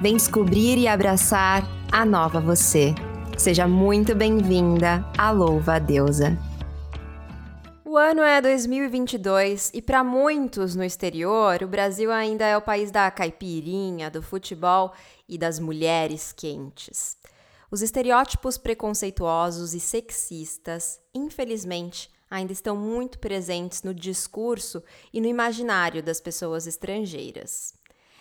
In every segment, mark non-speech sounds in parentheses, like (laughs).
Vem descobrir e abraçar a nova você. Seja muito bem-vinda à Louva a Deusa. O ano é 2022 e para muitos no exterior, o Brasil ainda é o país da caipirinha, do futebol e das mulheres quentes. Os estereótipos preconceituosos e sexistas, infelizmente, ainda estão muito presentes no discurso e no imaginário das pessoas estrangeiras.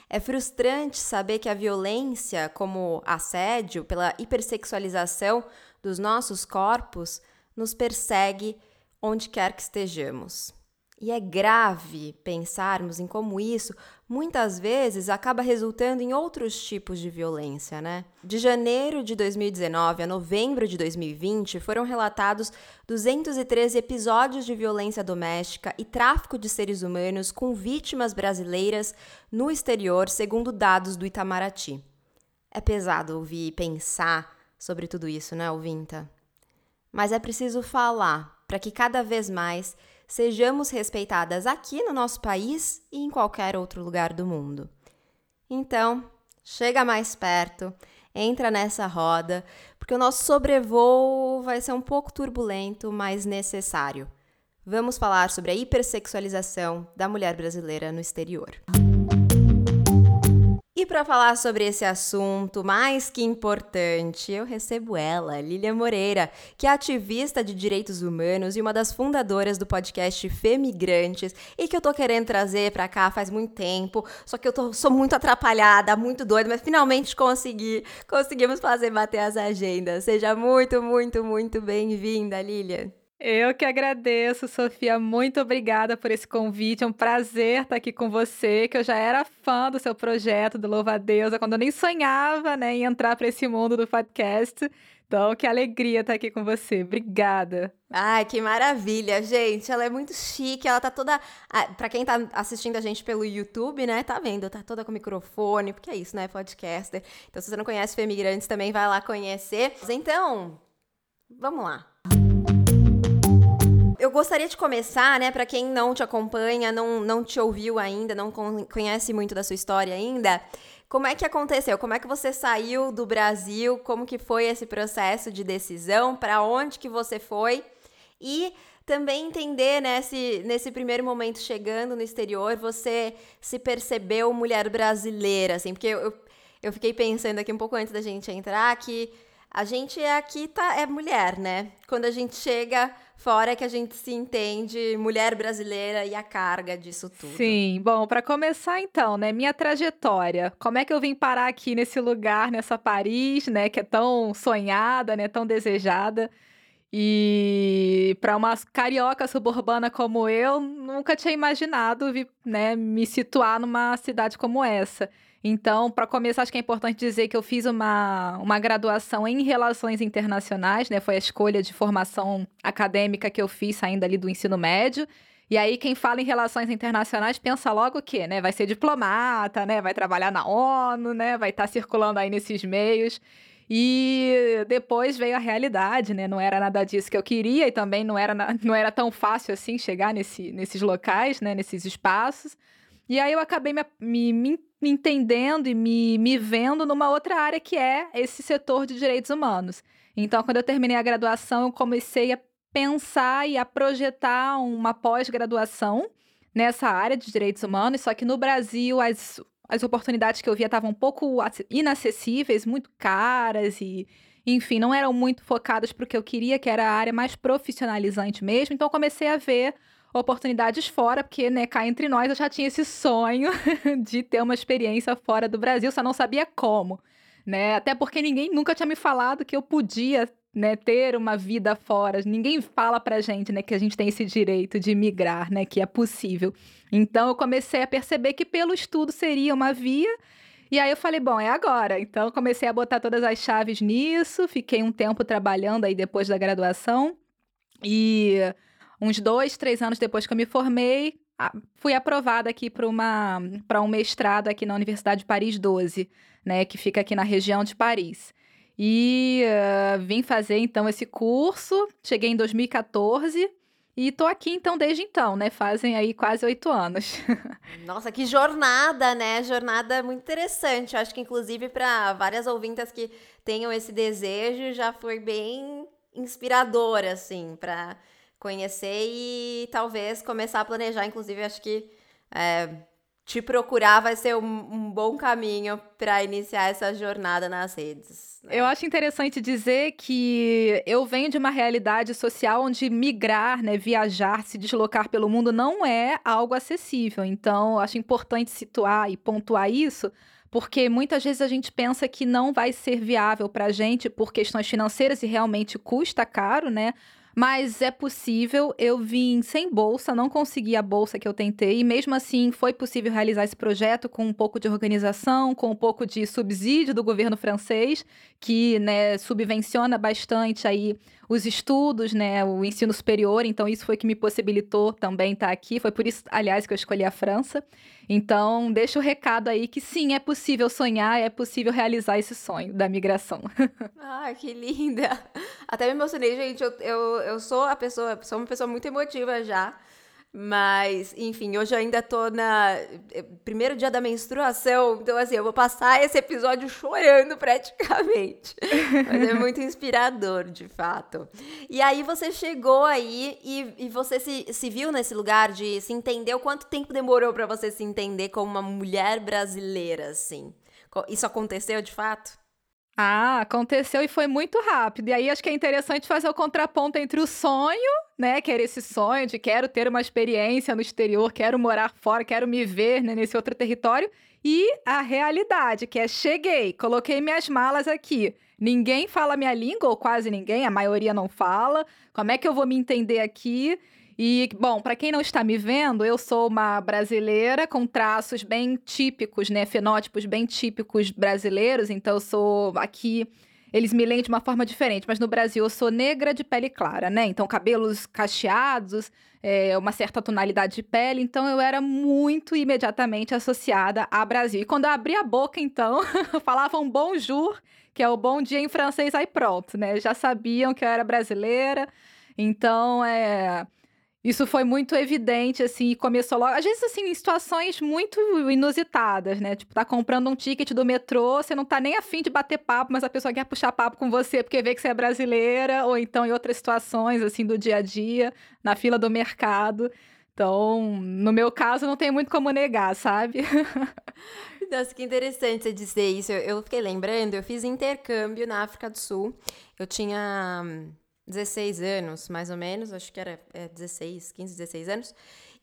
É frustrante saber que a violência, como assédio, pela hipersexualização dos nossos corpos, nos persegue onde quer que estejamos. E é grave pensarmos em como isso muitas vezes acaba resultando em outros tipos de violência, né? De janeiro de 2019 a novembro de 2020 foram relatados 213 episódios de violência doméstica e tráfico de seres humanos com vítimas brasileiras no exterior, segundo dados do Itamaraty. É pesado ouvir e pensar sobre tudo isso, né, ouvinta? Mas é preciso falar para que cada vez mais sejamos respeitadas aqui no nosso país e em qualquer outro lugar do mundo. Então, chega mais perto, entra nessa roda, porque o nosso sobrevoo vai ser um pouco turbulento, mas necessário. Vamos falar sobre a hipersexualização da mulher brasileira no exterior. Para falar sobre esse assunto mais que importante, eu recebo ela, Lília Moreira, que é ativista de direitos humanos e uma das fundadoras do podcast Femigrantes, e que eu tô querendo trazer para cá faz muito tempo, só que eu tô, sou muito atrapalhada, muito doida, mas finalmente consegui, conseguimos fazer bater as agendas. Seja muito, muito, muito bem-vinda, Lília. Eu que agradeço, Sofia. Muito obrigada por esse convite. É um prazer estar aqui com você, que eu já era fã do seu projeto do Louva a Deusa, quando eu nem sonhava né, em entrar para esse mundo do podcast. Então, que alegria estar aqui com você. Obrigada. Ai, que maravilha, gente. Ela é muito chique, ela tá toda. Para quem tá assistindo a gente pelo YouTube, né, tá vendo? Tá toda com microfone, porque é isso, né? Podcaster. Então, se você não conhece Femigrantes, também vai lá conhecer. Então, vamos lá eu gostaria de começar, né, para quem não te acompanha, não, não te ouviu ainda, não conhece muito da sua história ainda, como é que aconteceu? Como é que você saiu do Brasil? Como que foi esse processo de decisão? Para onde que você foi? E também entender né, nesse primeiro momento chegando no exterior, você se percebeu mulher brasileira, assim, porque eu, eu fiquei pensando aqui um pouco antes da gente entrar que a gente aqui tá, é mulher, né? Quando a gente chega fora é que a gente se entende mulher brasileira e a carga disso tudo. Sim, bom, para começar então, né, minha trajetória. Como é que eu vim parar aqui nesse lugar, nessa Paris, né, que é tão sonhada, né, tão desejada? E para uma carioca suburbana como eu, nunca tinha imaginado né, me situar numa cidade como essa. Então, para começar, acho que é importante dizer que eu fiz uma, uma graduação em Relações Internacionais, né? Foi a escolha de formação acadêmica que eu fiz saindo ali do ensino médio. E aí, quem fala em relações internacionais pensa logo o quê, né? Vai ser diplomata, né? Vai trabalhar na ONU, né? Vai estar tá circulando aí nesses meios. E depois veio a realidade, né? Não era nada disso que eu queria e também não era, não era tão fácil assim chegar nesse, nesses locais, né? Nesses espaços. E aí eu acabei me, me, me entendendo e me, me vendo numa outra área que é esse setor de direitos humanos. Então, quando eu terminei a graduação, eu comecei a pensar e a projetar uma pós-graduação nessa área de direitos humanos, só que no Brasil as, as oportunidades que eu via estavam um pouco inacessíveis, muito caras e, enfim, não eram muito focadas para o que eu queria, que era a área mais profissionalizante mesmo. Então, comecei a ver oportunidades fora, porque, né, cá entre nós, eu já tinha esse sonho (laughs) de ter uma experiência fora do Brasil, só não sabia como, né? Até porque ninguém nunca tinha me falado que eu podia, né, ter uma vida fora. Ninguém fala pra gente, né, que a gente tem esse direito de migrar, né, que é possível. Então eu comecei a perceber que pelo estudo seria uma via, e aí eu falei, bom, é agora. Então comecei a botar todas as chaves nisso, fiquei um tempo trabalhando aí depois da graduação. E uns dois, três anos depois que eu me formei, fui aprovada aqui para um mestrado aqui na Universidade de Paris 12, né, que fica aqui na região de Paris. E uh, vim fazer então esse curso, cheguei em 2014 E tô aqui então desde então, né? Fazem aí quase oito anos. (laughs) Nossa, que jornada, né? Jornada muito interessante. Eu acho que inclusive para várias ouvintas que tenham esse desejo, já foi bem inspirador, assim, para conhecer e talvez começar a planejar. Inclusive, acho que é, te procurar vai ser um, um bom caminho para iniciar essa jornada nas redes. Né? Eu acho interessante dizer que eu venho de uma realidade social onde migrar, né, viajar, se deslocar pelo mundo não é algo acessível. Então, acho importante situar e pontuar isso, porque muitas vezes a gente pensa que não vai ser viável para a gente por questões financeiras e realmente custa caro, né? Mas é possível. Eu vim sem bolsa, não consegui a bolsa que eu tentei, e mesmo assim foi possível realizar esse projeto com um pouco de organização, com um pouco de subsídio do governo francês, que né, subvenciona bastante aí os estudos, né, o ensino superior. Então, isso foi que me possibilitou também estar aqui. Foi por isso, aliás, que eu escolhi a França. Então, deixa o recado aí que sim, é possível sonhar, é possível realizar esse sonho da migração. (laughs) ah, que linda! Até me emocionei, gente. Eu, eu, eu sou a pessoa, sou uma pessoa muito emotiva já. Mas, enfim, hoje eu ainda tô na eh, primeiro dia da menstruação, então assim, eu vou passar esse episódio chorando praticamente. (laughs) Mas é muito inspirador, de fato. E aí você chegou aí e, e você se, se viu nesse lugar de se entender. Quanto tempo demorou para você se entender como uma mulher brasileira, assim? Isso aconteceu de fato? Ah, aconteceu e foi muito rápido. E aí acho que é interessante fazer o contraponto entre o sonho, né, que era esse sonho de quero ter uma experiência no exterior, quero morar fora, quero me ver né, nesse outro território, e a realidade, que é cheguei, coloquei minhas malas aqui. Ninguém fala minha língua, ou quase ninguém, a maioria não fala. Como é que eu vou me entender aqui? E, bom, para quem não está me vendo, eu sou uma brasileira com traços bem típicos, né? Fenótipos bem típicos brasileiros. Então, eu sou aqui. Eles me leem de uma forma diferente, mas no Brasil eu sou negra de pele clara, né? Então, cabelos cacheados, é, uma certa tonalidade de pele. Então, eu era muito imediatamente associada a Brasil. E quando eu abri a boca, então, (laughs) falavam bonjour, que é o bom dia em francês, aí pronto, né? Já sabiam que eu era brasileira. Então, é isso foi muito evidente, assim, e começou logo. Às vezes, assim, em situações muito inusitadas, né? Tipo, tá comprando um ticket do metrô, você não tá nem afim de bater papo, mas a pessoa quer puxar papo com você porque vê que você é brasileira, ou então em outras situações, assim, do dia a dia, na fila do mercado. Então, no meu caso, não tem muito como negar, sabe? (laughs) Nossa, que interessante você dizer isso. Eu, fiquei lembrando, eu fiz intercâmbio na África do Sul. Eu tinha 16 anos, mais ou menos, acho que era é, 16, 15, 16 anos.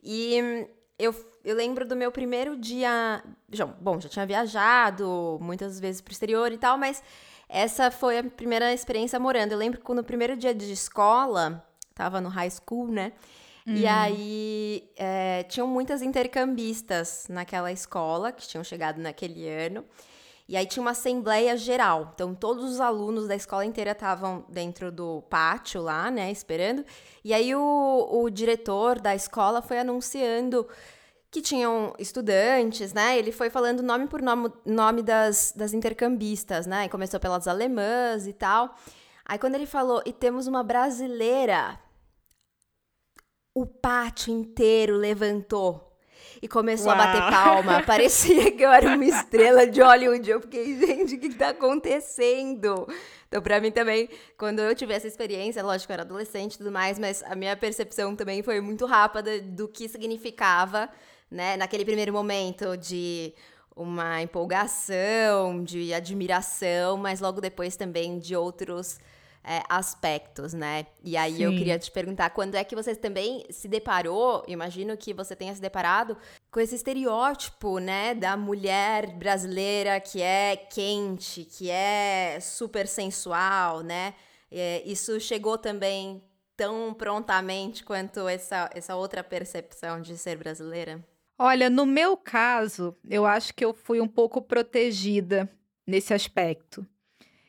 E eu, eu lembro do meu primeiro dia. Já, bom, já tinha viajado muitas vezes pro exterior e tal, mas essa foi a primeira experiência morando. Eu lembro que no primeiro dia de escola, tava no high school, né? Hum. E aí é, tinham muitas intercambistas naquela escola que tinham chegado naquele ano. E aí tinha uma assembleia geral. Então todos os alunos da escola inteira estavam dentro do pátio lá, né, esperando. E aí o, o diretor da escola foi anunciando que tinham estudantes, né? Ele foi falando nome por nome, nome das, das intercambistas, né? E começou pelas alemãs e tal. Aí quando ele falou, e temos uma brasileira, o pátio inteiro levantou e começou Uau. a bater palma. (laughs) Parecia que eu era uma estrela de Hollywood. Eu fiquei, gente, o que está acontecendo? Então, para mim também, quando eu tive essa experiência, lógico, eu era adolescente e tudo mais, mas a minha percepção também foi muito rápida do que significava, né, naquele primeiro momento de uma empolgação, de admiração, mas logo depois também de outros é, aspectos, né? E aí Sim. eu queria te perguntar, quando é que você também se deparou, imagino que você tenha se deparado com esse estereótipo, né, da mulher brasileira que é quente, que é super sensual, né? É, isso chegou também tão prontamente quanto essa, essa outra percepção de ser brasileira? Olha, no meu caso, eu acho que eu fui um pouco protegida nesse aspecto.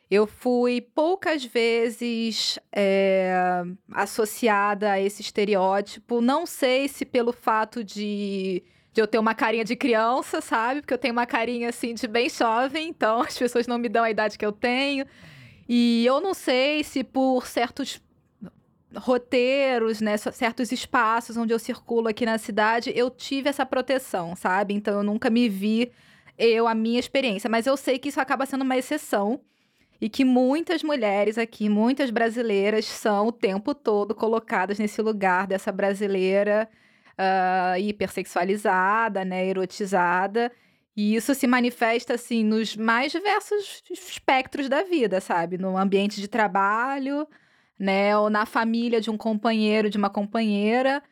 Eu fui poucas vezes é, associada a esse estereótipo. Não sei se pelo fato de, de eu ter uma carinha de criança, sabe? Porque eu tenho uma carinha assim de bem jovem, então (laughs) as pessoas não me dão a idade que eu tenho. E eu não sei se por certos roteiros, né, certos espaços onde eu circulo aqui na cidade, eu tive essa proteção, sabe? Então eu nunca me vi eu a minha experiência, mas eu sei que isso acaba sendo uma exceção e que muitas mulheres aqui, muitas brasileiras são o tempo todo colocadas nesse lugar dessa brasileira uh, hipersexualizada, né, erotizada. E isso se manifesta, assim, nos mais diversos espectros da vida, sabe? No ambiente de trabalho, né? Ou na família de um companheiro, de uma companheira,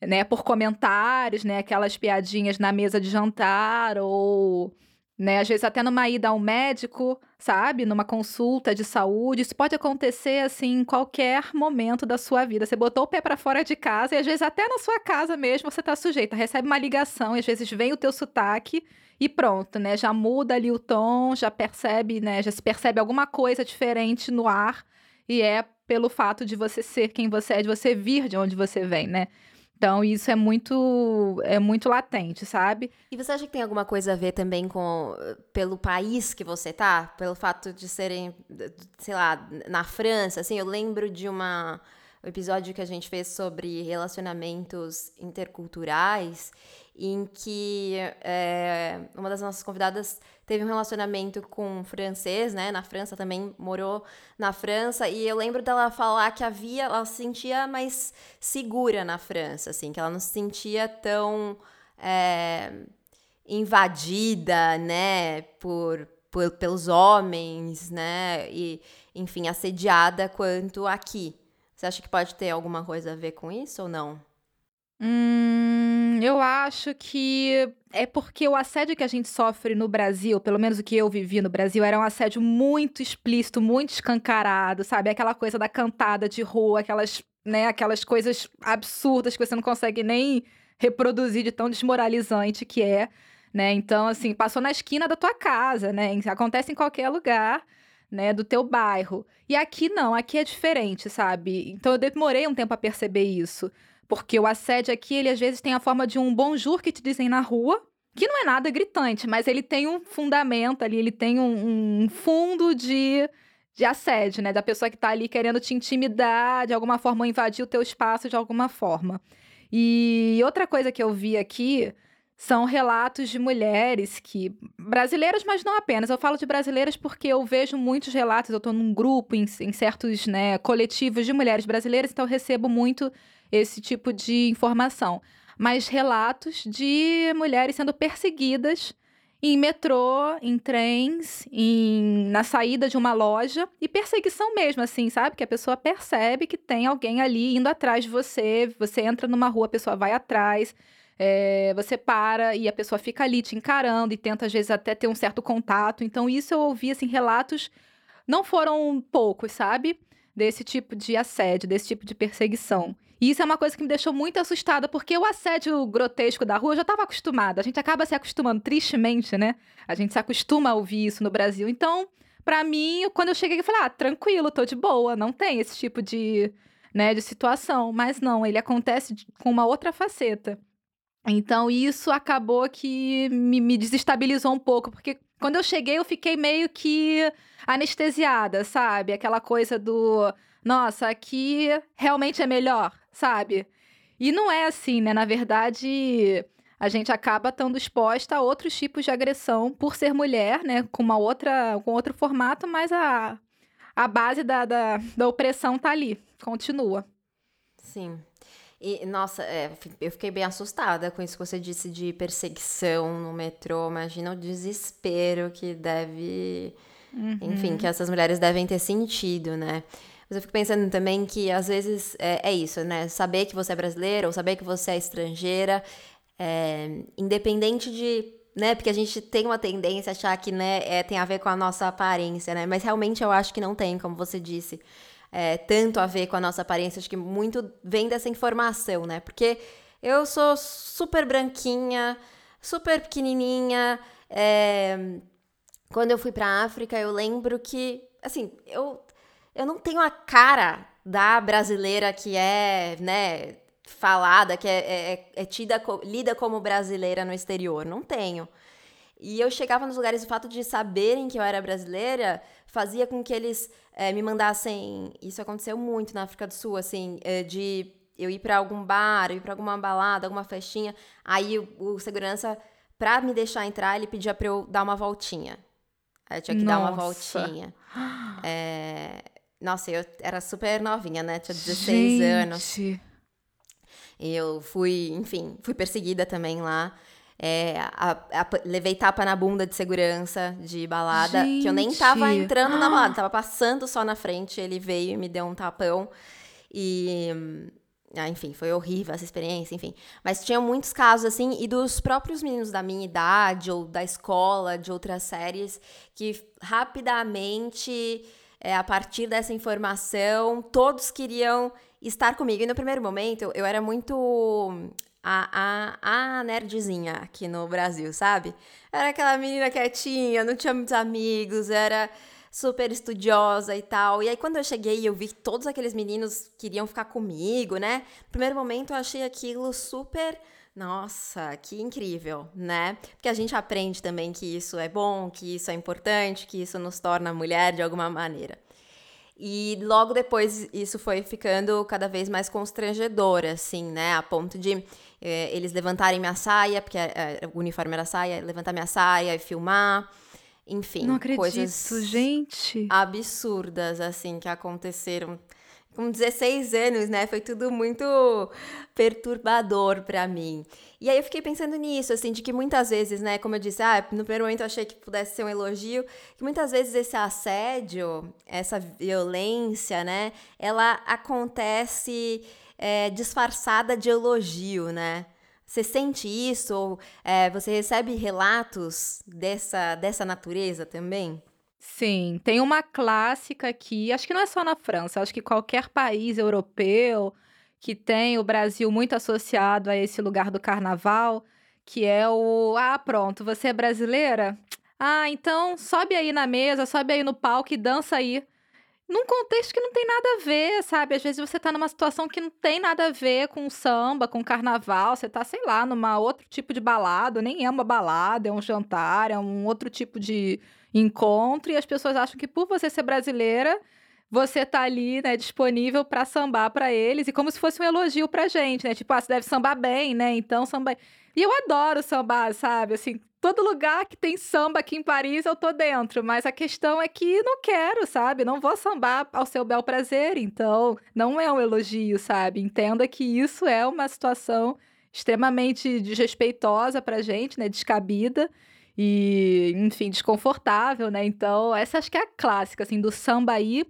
né? Por comentários, né? Aquelas piadinhas na mesa de jantar, ou né? Às vezes até numa ida ao médico, sabe? Numa consulta de saúde. Isso pode acontecer assim em qualquer momento da sua vida. Você botou o pé para fora de casa e às vezes até na sua casa mesmo você está sujeita. Recebe uma ligação e às vezes vem o teu sotaque e pronto, né? Já muda ali o tom, já percebe, né? Já se percebe alguma coisa diferente no ar e é pelo fato de você ser quem você é, de você vir de onde você vem, né? Então, isso é muito é muito latente, sabe? E você acha que tem alguma coisa a ver também com pelo país que você tá? Pelo fato de serem, sei lá, na França, assim, eu lembro de uma um episódio que a gente fez sobre relacionamentos interculturais em que é, uma das nossas convidadas teve um relacionamento com um francês, né? Na França também morou na França e eu lembro dela falar que havia, ela se sentia mais segura na França, assim, que ela não se sentia tão é, invadida, né? Por, por, pelos homens, né? E enfim, assediada quanto aqui. Você acha que pode ter alguma coisa a ver com isso ou não? Hum, eu acho que é porque o assédio que a gente sofre no Brasil, pelo menos o que eu vivi no Brasil, era um assédio muito explícito, muito escancarado, sabe? Aquela coisa da cantada de rua, aquelas, né, aquelas coisas absurdas que você não consegue nem reproduzir de tão desmoralizante que é, né? Então, assim, passou na esquina da tua casa, né? Acontece em qualquer lugar né, do teu bairro. E aqui não, aqui é diferente, sabe? Então eu demorei um tempo a perceber isso. Porque o assédio aqui, ele às vezes tem a forma de um bonjour que te dizem na rua, que não é nada gritante, mas ele tem um fundamento ali, ele tem um, um fundo de, de assédio, né? Da pessoa que tá ali querendo te intimidar, de alguma forma, invadir o teu espaço de alguma forma. E outra coisa que eu vi aqui são relatos de mulheres que. brasileiras, mas não apenas. Eu falo de brasileiras porque eu vejo muitos relatos, eu estou num grupo, em, em certos né, coletivos de mulheres brasileiras, então eu recebo muito esse tipo de informação. Mas relatos de mulheres sendo perseguidas em metrô, em trens, em, na saída de uma loja e perseguição mesmo, assim, sabe? Que a pessoa percebe que tem alguém ali indo atrás de você. Você entra numa rua, a pessoa vai atrás. É, você para e a pessoa fica ali te encarando e tenta, às vezes, até ter um certo contato. Então, isso eu ouvi, assim, relatos, não foram poucos, sabe? Desse tipo de assédio, desse tipo de perseguição. E isso é uma coisa que me deixou muito assustada, porque o assédio grotesco da rua eu já estava acostumada. A gente acaba se acostumando, tristemente, né? A gente se acostuma a ouvir isso no Brasil. Então, para mim, quando eu cheguei, eu falei, ah, tranquilo, tô de boa, não tem esse tipo de, né, de situação. Mas não, ele acontece com uma outra faceta. Então, isso acabou que me, me desestabilizou um pouco, porque quando eu cheguei, eu fiquei meio que anestesiada, sabe? Aquela coisa do, nossa, aqui realmente é melhor, sabe? E não é assim, né? Na verdade, a gente acaba estando exposta a outros tipos de agressão por ser mulher, né? Com uma outra, com outro formato, mas a, a base da, da, da opressão tá ali, continua. Sim. E, nossa, é, eu fiquei bem assustada com isso que você disse de perseguição no metrô. Imagina o desespero que deve. Uhum. Enfim, que essas mulheres devem ter sentido, né? Mas eu fico pensando também que às vezes é, é isso, né? Saber que você é brasileira ou saber que você é estrangeira, é, independente de né? Porque a gente tem uma tendência a achar que, né, é, tem a ver com a nossa aparência, né? Mas realmente eu acho que não tem, como você disse é, tanto a ver com a nossa aparência, acho que muito vem dessa informação, né? Porque eu sou super branquinha, super pequenininha. É... Quando eu fui para África, eu lembro que, assim, eu, eu não tenho a cara da brasileira que é, né, falada, que é, é, é tida, lida como brasileira no exterior. Não tenho. E eu chegava nos lugares, o fato de saberem que eu era brasileira fazia com que eles é, me mandassem. Isso aconteceu muito na África do Sul, assim, é, de eu ir para algum bar, ir para alguma balada, alguma festinha. Aí o, o, segurança, pra me deixar entrar, ele pedia pra eu dar uma voltinha. Aí eu tinha que Nossa. dar uma voltinha. É... (gasps) Nossa, eu era super novinha, né? Tinha 16 Gente. anos. E eu fui, enfim, fui perseguida também lá. É, a, a, levei tapa na bunda de segurança de balada, Gente. que eu nem tava entrando na balada, tava passando só na frente, ele veio e me deu um tapão. E. Ah, enfim, foi horrível essa experiência, enfim. Mas tinha muitos casos, assim, e dos próprios meninos da minha idade, ou da escola, de outras séries, que rapidamente, é, a partir dessa informação, todos queriam estar comigo. E no primeiro momento, eu, era muito a, a, a nerdzinha aqui no Brasil, sabe? Era aquela menina quietinha, não tinha muitos amigos, era super estudiosa e tal. E aí, quando eu cheguei eu vi que todos aqueles meninos queriam ficar comigo, né? No primeiro momento, eu achei aquilo super. Nossa, que incrível, né? Porque a gente aprende também que isso é bom, que isso é importante, que isso nos torna mulher de alguma maneira. E logo depois isso foi ficando cada vez mais constrangedor, assim, né? A ponto de é, eles levantarem minha saia, porque é, o uniforme era saia, levantar minha saia e filmar. Enfim, Não acredito, coisas gente. absurdas, assim, que aconteceram com 16 anos, né? Foi tudo muito perturbador para mim. E aí eu fiquei pensando nisso, assim, de que muitas vezes, né, como eu disse, ah, no primeiro momento eu achei que pudesse ser um elogio, que muitas vezes esse assédio, essa violência, né, ela acontece é, disfarçada de elogio, né? Você sente isso? Ou é, você recebe relatos dessa, dessa natureza também? Sim, tem uma clássica aqui, acho que não é só na França, acho que qualquer país europeu que tem o Brasil muito associado a esse lugar do carnaval, que é o ah, pronto, você é brasileira? Ah, então sobe aí na mesa, sobe aí no palco e dança aí num contexto que não tem nada a ver, sabe? Às vezes você tá numa situação que não tem nada a ver com samba, com carnaval, você tá, sei lá, numa outro tipo de balada, nem é uma balada, é um jantar, é um outro tipo de encontro, e as pessoas acham que por você ser brasileira, você tá ali, né, disponível para sambar para eles, e como se fosse um elogio pra gente, né? Tipo, ah, você deve sambar bem, né? Então samba. E eu adoro sambar, sabe? Assim, todo lugar que tem samba aqui em Paris eu tô dentro, mas a questão é que não quero, sabe? Não vou sambar ao seu bel prazer, então não é um elogio, sabe? Entenda que isso é uma situação extremamente desrespeitosa pra gente, né? Descabida e, enfim, desconfortável, né? Então, essa acho que é a clássica, assim, do samba aí.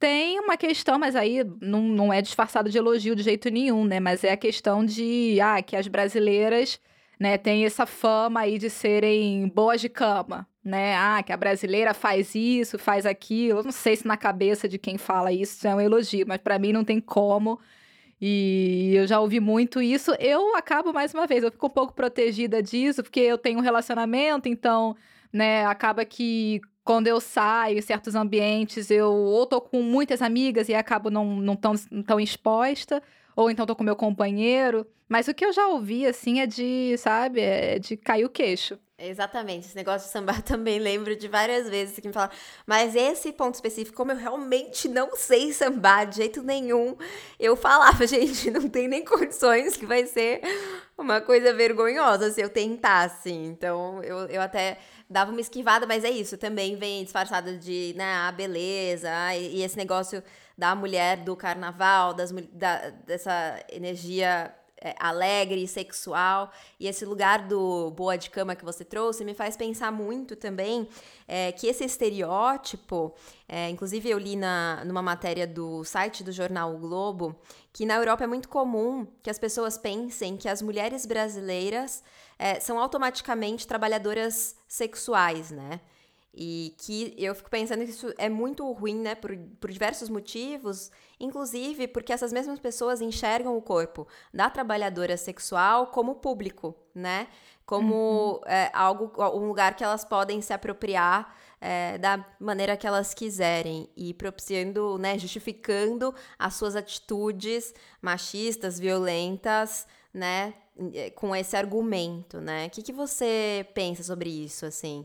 Tem uma questão, mas aí não, não é disfarçado de elogio de jeito nenhum, né? Mas é a questão de, ah, que as brasileiras né, tem essa fama aí de serem boas de cama, né? Ah, que a brasileira faz isso, faz aquilo. Eu não sei se na cabeça de quem fala isso é um elogio, mas para mim não tem como. E eu já ouvi muito isso. Eu acabo mais uma vez, eu fico um pouco protegida disso, porque eu tenho um relacionamento, então, né, acaba que quando eu saio em certos ambientes, eu ou tô com muitas amigas e acabo não, não tão, não tão exposta, ou então tô com meu companheiro. Mas o que eu já ouvi, assim, é de, sabe, é de cair o queixo. Exatamente, esse negócio de sambar (laughs) também lembro de várias vezes que me falaram, mas esse ponto específico, como eu realmente não sei sambar de jeito nenhum, eu falava, (laughs) gente, não tem nem condições que vai ser uma coisa vergonhosa se eu tentasse. Então, eu, eu até dava uma esquivada, mas é isso, também vem disfarçada de, né, a beleza, e, e esse negócio da mulher do carnaval, das, da, dessa energia é, alegre sexual. E esse lugar do boa de cama que você trouxe me faz pensar muito também é, que esse estereótipo, é, inclusive eu li na, numa matéria do site do jornal o Globo, que na Europa é muito comum que as pessoas pensem que as mulheres brasileiras são automaticamente trabalhadoras sexuais, né? E que eu fico pensando que isso é muito ruim, né, por, por diversos motivos, inclusive porque essas mesmas pessoas enxergam o corpo da trabalhadora sexual como público, né? Como uhum. é, algo, um lugar que elas podem se apropriar é, da maneira que elas quiserem e propiciando, né, justificando as suas atitudes machistas, violentas, né, com esse argumento, né? O que, que você pensa sobre isso, assim?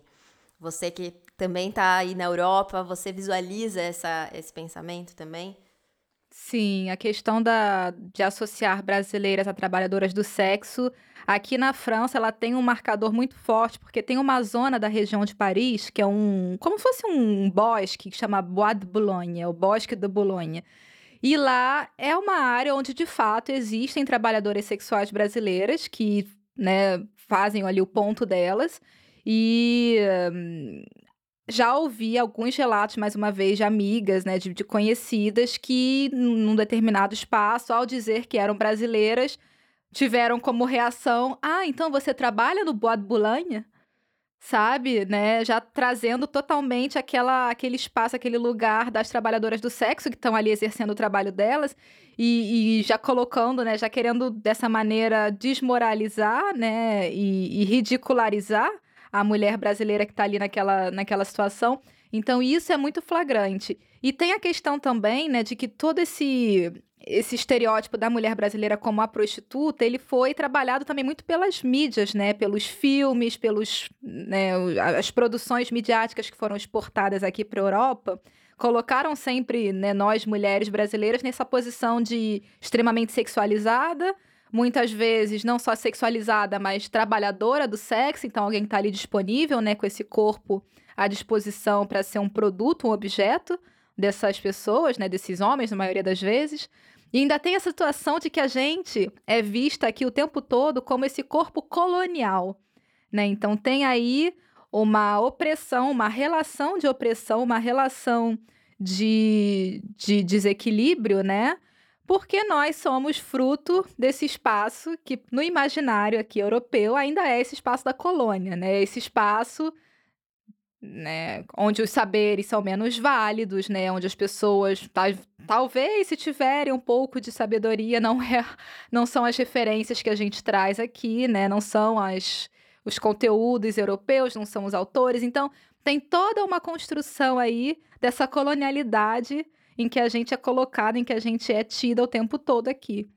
Você que também está aí na Europa, você visualiza essa, esse pensamento também? Sim, a questão da, de associar brasileiras a trabalhadoras do sexo. Aqui na França, ela tem um marcador muito forte, porque tem uma zona da região de Paris, que é um. como se fosse um bosque, que chama Bois de Boulogne, o Bosque de Boulogne. E lá é uma área onde, de fato, existem trabalhadoras sexuais brasileiras que né, fazem ali o ponto delas. E hum, já ouvi alguns relatos, mais uma vez, de amigas, né, de, de conhecidas, que num determinado espaço, ao dizer que eram brasileiras, tiveram como reação: Ah, então você trabalha no Bois de Boulogne? Sabe, né? Já trazendo totalmente aquela, aquele espaço, aquele lugar das trabalhadoras do sexo que estão ali exercendo o trabalho delas e, e, já colocando, né? Já querendo dessa maneira desmoralizar, né? E, e ridicularizar a mulher brasileira que está ali naquela, naquela situação. Então, isso é muito flagrante. E tem a questão também, né, de que todo esse esse estereótipo da mulher brasileira como a prostituta, ele foi trabalhado também muito pelas mídias, né, pelos filmes, pelos, né, as produções midiáticas que foram exportadas aqui para a Europa, colocaram sempre, né, nós mulheres brasileiras nessa posição de extremamente sexualizada, muitas vezes não só sexualizada, mas trabalhadora do sexo, então alguém está ali disponível, né, com esse corpo à disposição para ser um produto, um objeto dessas pessoas, né, desses homens, na maioria das vezes. E ainda tem a situação de que a gente é vista aqui o tempo todo como esse corpo colonial, né? Então tem aí uma opressão, uma relação de opressão, uma relação de, de desequilíbrio, né? Porque nós somos fruto desse espaço que, no imaginário aqui europeu, ainda é esse espaço da colônia, né? Esse espaço né, onde os saberes são menos válidos, né? Onde as pessoas, tal, talvez, se tiverem um pouco de sabedoria, não, é, não são as referências que a gente traz aqui, né? Não são as, os conteúdos europeus, não são os autores. Então, tem toda uma construção aí dessa colonialidade em que a gente é colocado, em que a gente é tida o tempo todo aqui.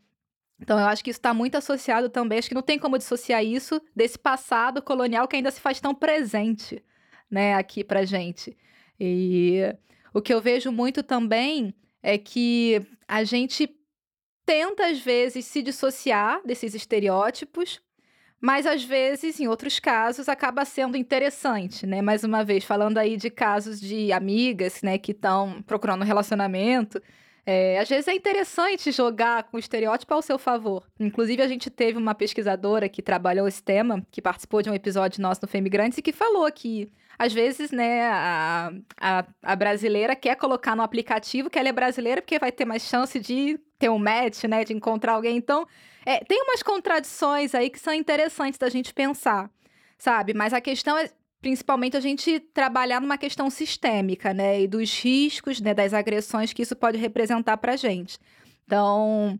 Então, eu acho que isso está muito associado também, acho que não tem como dissociar isso desse passado colonial que ainda se faz tão presente, né, aqui pra gente. E o que eu vejo muito também é que a gente tenta, às vezes, se dissociar desses estereótipos mas às vezes, em outros casos, acaba sendo interessante, né? Mais uma vez, falando aí de casos de amigas, né, que estão procurando um relacionamento. É, às vezes é interessante jogar com o estereótipo ao seu favor. Inclusive, a gente teve uma pesquisadora que trabalhou esse tema, que participou de um episódio nosso no Femigrantes, e que falou que, às vezes, né, a, a, a, brasileira quer colocar no aplicativo que ela é brasileira porque vai ter mais chance de ter um match, né, de encontrar alguém. Então, é, tem umas contradições aí que são interessantes da gente pensar, sabe? Mas a questão é principalmente a gente trabalhar numa questão sistêmica, né? E dos riscos, né, das agressões que isso pode representar para a gente. Então,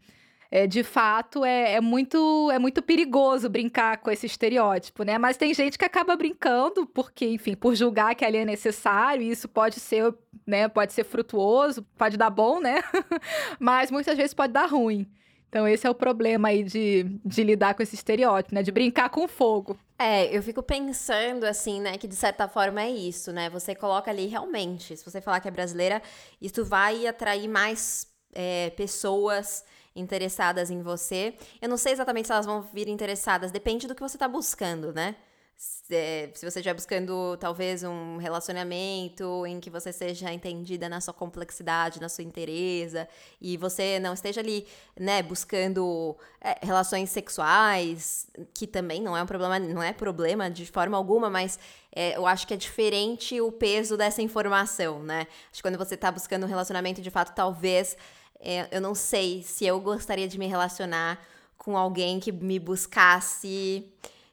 é, de fato, é, é, muito, é muito perigoso brincar com esse estereótipo, né? Mas tem gente que acaba brincando porque, enfim, por julgar que ali é necessário, e isso pode ser, né, pode ser frutuoso, pode dar bom, né? (laughs) Mas muitas vezes pode dar ruim. Então, esse é o problema aí de, de lidar com esse estereótipo, né? De brincar com fogo. É, eu fico pensando assim, né, que de certa forma é isso, né? Você coloca ali realmente, se você falar que é brasileira, isso vai atrair mais é, pessoas interessadas em você. Eu não sei exatamente se elas vão vir interessadas, depende do que você está buscando, né? se, se você estiver buscando talvez um relacionamento em que você seja entendida na sua complexidade, na sua inteireza, e você não esteja ali, né, buscando é, relações sexuais, que também não é um problema, não é problema de forma alguma, mas é, eu acho que é diferente o peso dessa informação, né? Acho que quando você está buscando um relacionamento, de fato, talvez, é, eu não sei se eu gostaria de me relacionar com alguém que me buscasse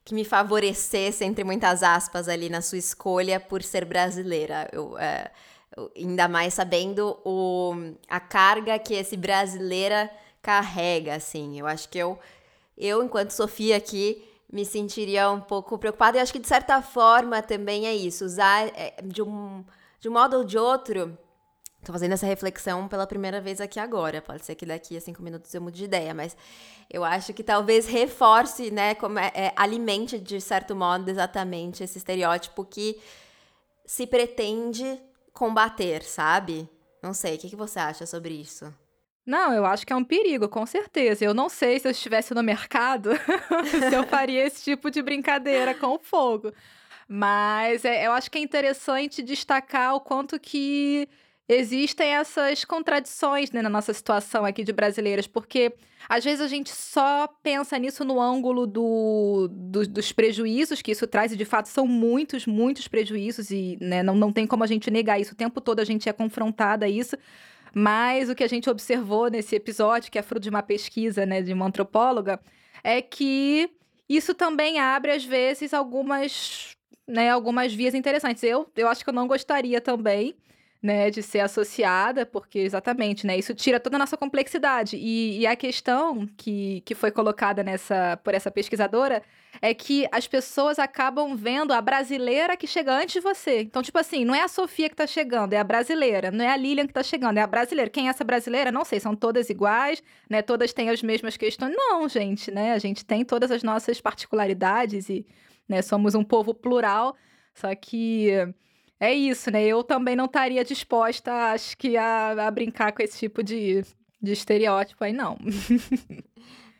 que me favorecesse, entre muitas aspas, ali na sua escolha por ser brasileira. Eu, é, eu, ainda mais sabendo o, a carga que esse brasileira carrega, assim. Eu acho que eu, eu enquanto Sofia aqui, me sentiria um pouco preocupada. E acho que, de certa forma, também é isso. Usar é, de, um, de um modo ou de outro Tô fazendo essa reflexão pela primeira vez aqui agora. Pode ser que daqui a cinco minutos eu mude de ideia, mas eu acho que talvez reforce, né, como é, é, alimente de certo modo exatamente esse estereótipo que se pretende combater, sabe? Não sei, o que, que você acha sobre isso? Não, eu acho que é um perigo, com certeza. Eu não sei se eu estivesse no mercado (laughs) se eu faria esse tipo de brincadeira com o fogo. Mas é, eu acho que é interessante destacar o quanto que existem essas contradições né, na nossa situação aqui de brasileiras, porque às vezes a gente só pensa nisso no ângulo do, do, dos prejuízos que isso traz, e de fato são muitos, muitos prejuízos, e né, não, não tem como a gente negar isso. O tempo todo a gente é confrontada a isso. Mas o que a gente observou nesse episódio, que é fruto de uma pesquisa né, de uma antropóloga, é que isso também abre, às vezes, algumas, né, algumas vias interessantes. Eu, eu acho que eu não gostaria também né, de ser associada, porque exatamente, né, isso tira toda a nossa complexidade. E, e, a questão que, que foi colocada nessa por essa pesquisadora é que as pessoas acabam vendo a brasileira que chega antes de você. Então, tipo assim, não é a Sofia que tá chegando, é a brasileira. Não é a Lilian que tá chegando, é a brasileira. Quem é essa brasileira? Não sei, são todas iguais, né? Todas têm as mesmas questões. Não, gente, né? A gente tem todas as nossas particularidades e né, somos um povo plural. Só que é isso, né? Eu também não estaria disposta, acho que, a, a brincar com esse tipo de, de estereótipo aí, não. (laughs)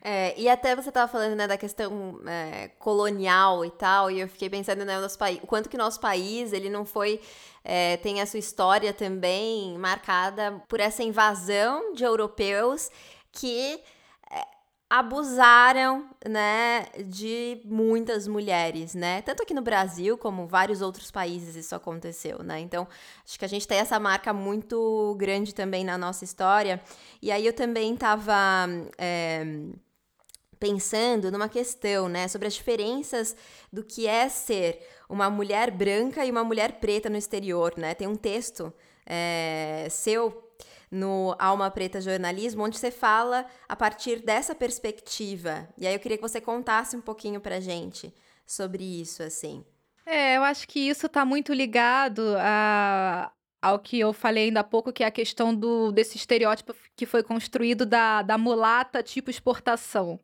É, e até você estava falando né, da questão é, colonial e tal, e eu fiquei pensando né, nosso país, o quanto que nosso país ele não foi é, tem a sua história também marcada por essa invasão de europeus que abusaram, né, de muitas mulheres, né? Tanto aqui no Brasil como vários outros países isso aconteceu, né? Então, acho que a gente tem essa marca muito grande também na nossa história. E aí eu também estava é, pensando numa questão, né, sobre as diferenças do que é ser uma mulher branca e uma mulher preta no exterior, né? Tem um texto é, seu no Alma Preta Jornalismo, onde você fala a partir dessa perspectiva. E aí eu queria que você contasse um pouquinho pra gente sobre isso, assim. É, eu acho que isso está muito ligado a, ao que eu falei ainda há pouco, que é a questão do, desse estereótipo que foi construído da, da mulata tipo exportação,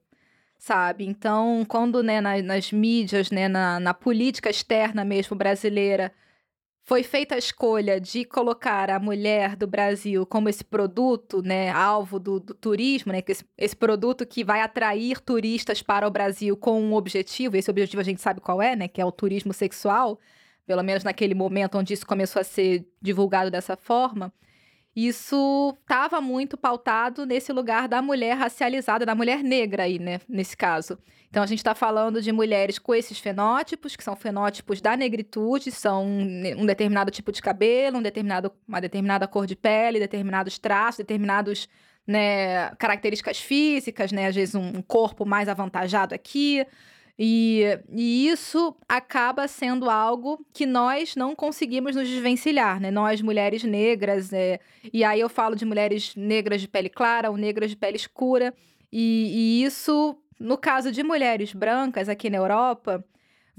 sabe? Então, quando né, nas, nas mídias, né, na, na política externa mesmo brasileira, foi feita a escolha de colocar a mulher do Brasil como esse produto, né, alvo do, do turismo, né, esse, esse, produto que vai atrair turistas para o Brasil com um objetivo, esse objetivo a gente sabe qual é, né, que é o turismo sexual, pelo menos naquele momento onde isso começou a ser divulgado dessa forma isso estava muito pautado nesse lugar da mulher racializada, da mulher negra aí, né, nesse caso. Então a gente está falando de mulheres com esses fenótipos, que são fenótipos da negritude, são um determinado tipo de cabelo, um determinado, uma determinada cor de pele, determinados traços, determinados né, características físicas, né, às vezes um corpo mais avantajado aqui, e, e, isso acaba sendo algo que nós não conseguimos nos desvencilhar, né? Nós, mulheres negras, é, e aí eu falo de mulheres negras de pele clara ou negras de pele escura, e, e isso, no caso de mulheres brancas aqui na Europa,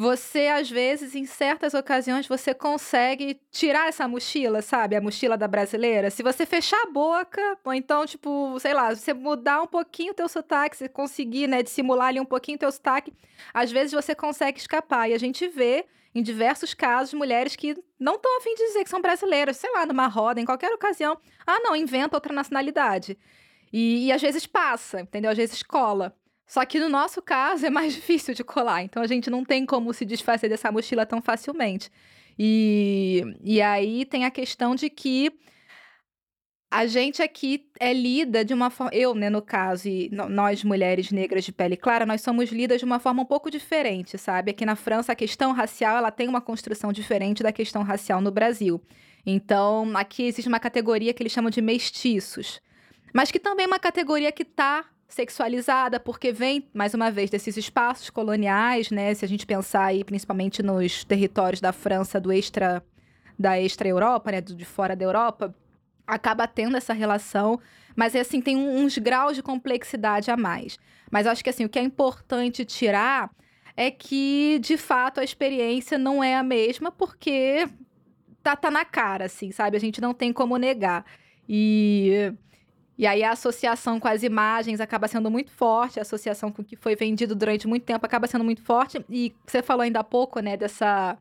você às vezes, em certas ocasiões, você consegue tirar essa mochila, sabe? A mochila da brasileira. Se você fechar a boca, ou então, tipo, sei lá, você mudar um pouquinho o teu sotaque, você conseguir, né, dissimular ali um pouquinho o teu sotaque, às vezes você consegue escapar. E a gente vê em diversos casos, mulheres que não estão afim de dizer que são brasileiras, sei lá, numa roda, em qualquer ocasião. Ah, não, inventa outra nacionalidade. E, e às vezes passa, entendeu? Às vezes cola. Só que no nosso caso é mais (laughs) difícil de colar, então a gente não tem como se desfazer dessa mochila tão facilmente. E, e aí tem a questão de que a gente aqui é lida de uma forma. Eu, né, no caso, e nós mulheres negras de pele clara, nós somos lidas de uma forma um pouco diferente, sabe? Aqui na França, a questão racial ela tem uma construção diferente da questão racial no Brasil. Então, aqui existe uma categoria que eles chamam de mestiços, mas que também é uma categoria que está sexualizada, porque vem, mais uma vez, desses espaços coloniais, né? Se a gente pensar aí principalmente nos territórios da França, do extra, da extra-Europa, né? De fora da Europa, acaba tendo essa relação, mas assim, tem uns graus de complexidade a mais. Mas acho que assim, o que é importante tirar é que, de fato, a experiência não é a mesma, porque tá, tá na cara, assim, sabe? A gente não tem como negar. E e aí a associação com as imagens acaba sendo muito forte, a associação com o que foi vendido durante muito tempo acaba sendo muito forte. E você falou ainda há pouco, né, dessa,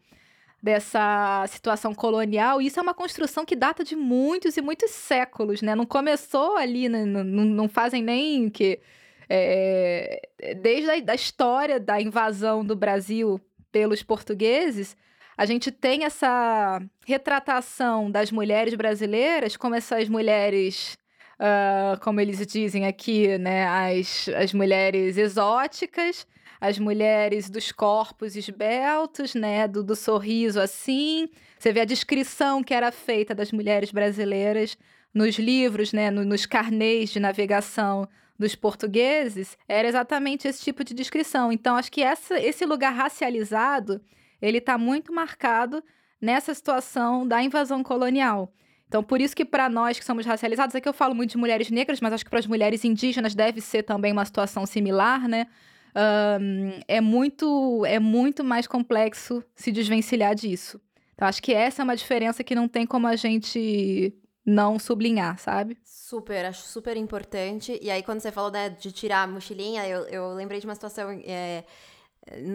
dessa situação colonial, isso é uma construção que data de muitos e muitos séculos, né? Não começou ali, né, não, não fazem nem que. É, desde a da história da invasão do Brasil pelos portugueses, a gente tem essa retratação das mulheres brasileiras como essas mulheres uh, como eles dizem aqui, né, as, as mulheres exóticas, as mulheres dos corpos esbeltos, né, do, do sorriso assim. Você vê a descrição que era feita das mulheres brasileiras nos livros, né, no, nos carnês de navegação dos portugueses, era exatamente esse tipo de descrição. Então, acho que essa, esse lugar racializado, ele está muito marcado nessa situação da invasão colonial. Então, por isso que para nós que somos racializados, aqui eu falo muito de mulheres negras, mas acho que para as mulheres indígenas deve ser também uma situação similar, né? Um, é muito é muito mais complexo se desvencilhar disso. Então, acho que essa é uma diferença que não tem como a gente não sublinhar, sabe? Super, acho super importante. E aí, quando você falou né, de tirar a mochilinha, eu, eu lembrei de uma situação é,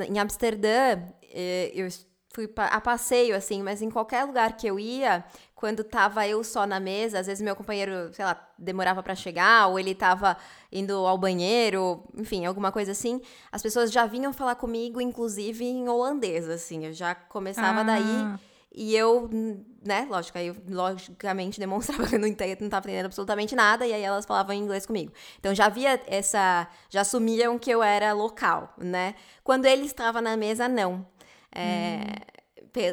em Amsterdã. É, eu fui a passeio, assim, mas em qualquer lugar que eu ia, quando tava eu só na mesa, às vezes meu companheiro, sei lá, demorava para chegar, ou ele tava indo ao banheiro, enfim, alguma coisa assim, as pessoas já vinham falar comigo, inclusive em holandês, assim, eu já começava ah. daí. E eu, né, lógico, aí eu logicamente (laughs) demonstrava que eu não, não tava entendendo absolutamente nada, e aí elas falavam em inglês comigo. Então já havia essa. Já assumiam que eu era local, né? Quando ele estava na mesa, não. É, hum.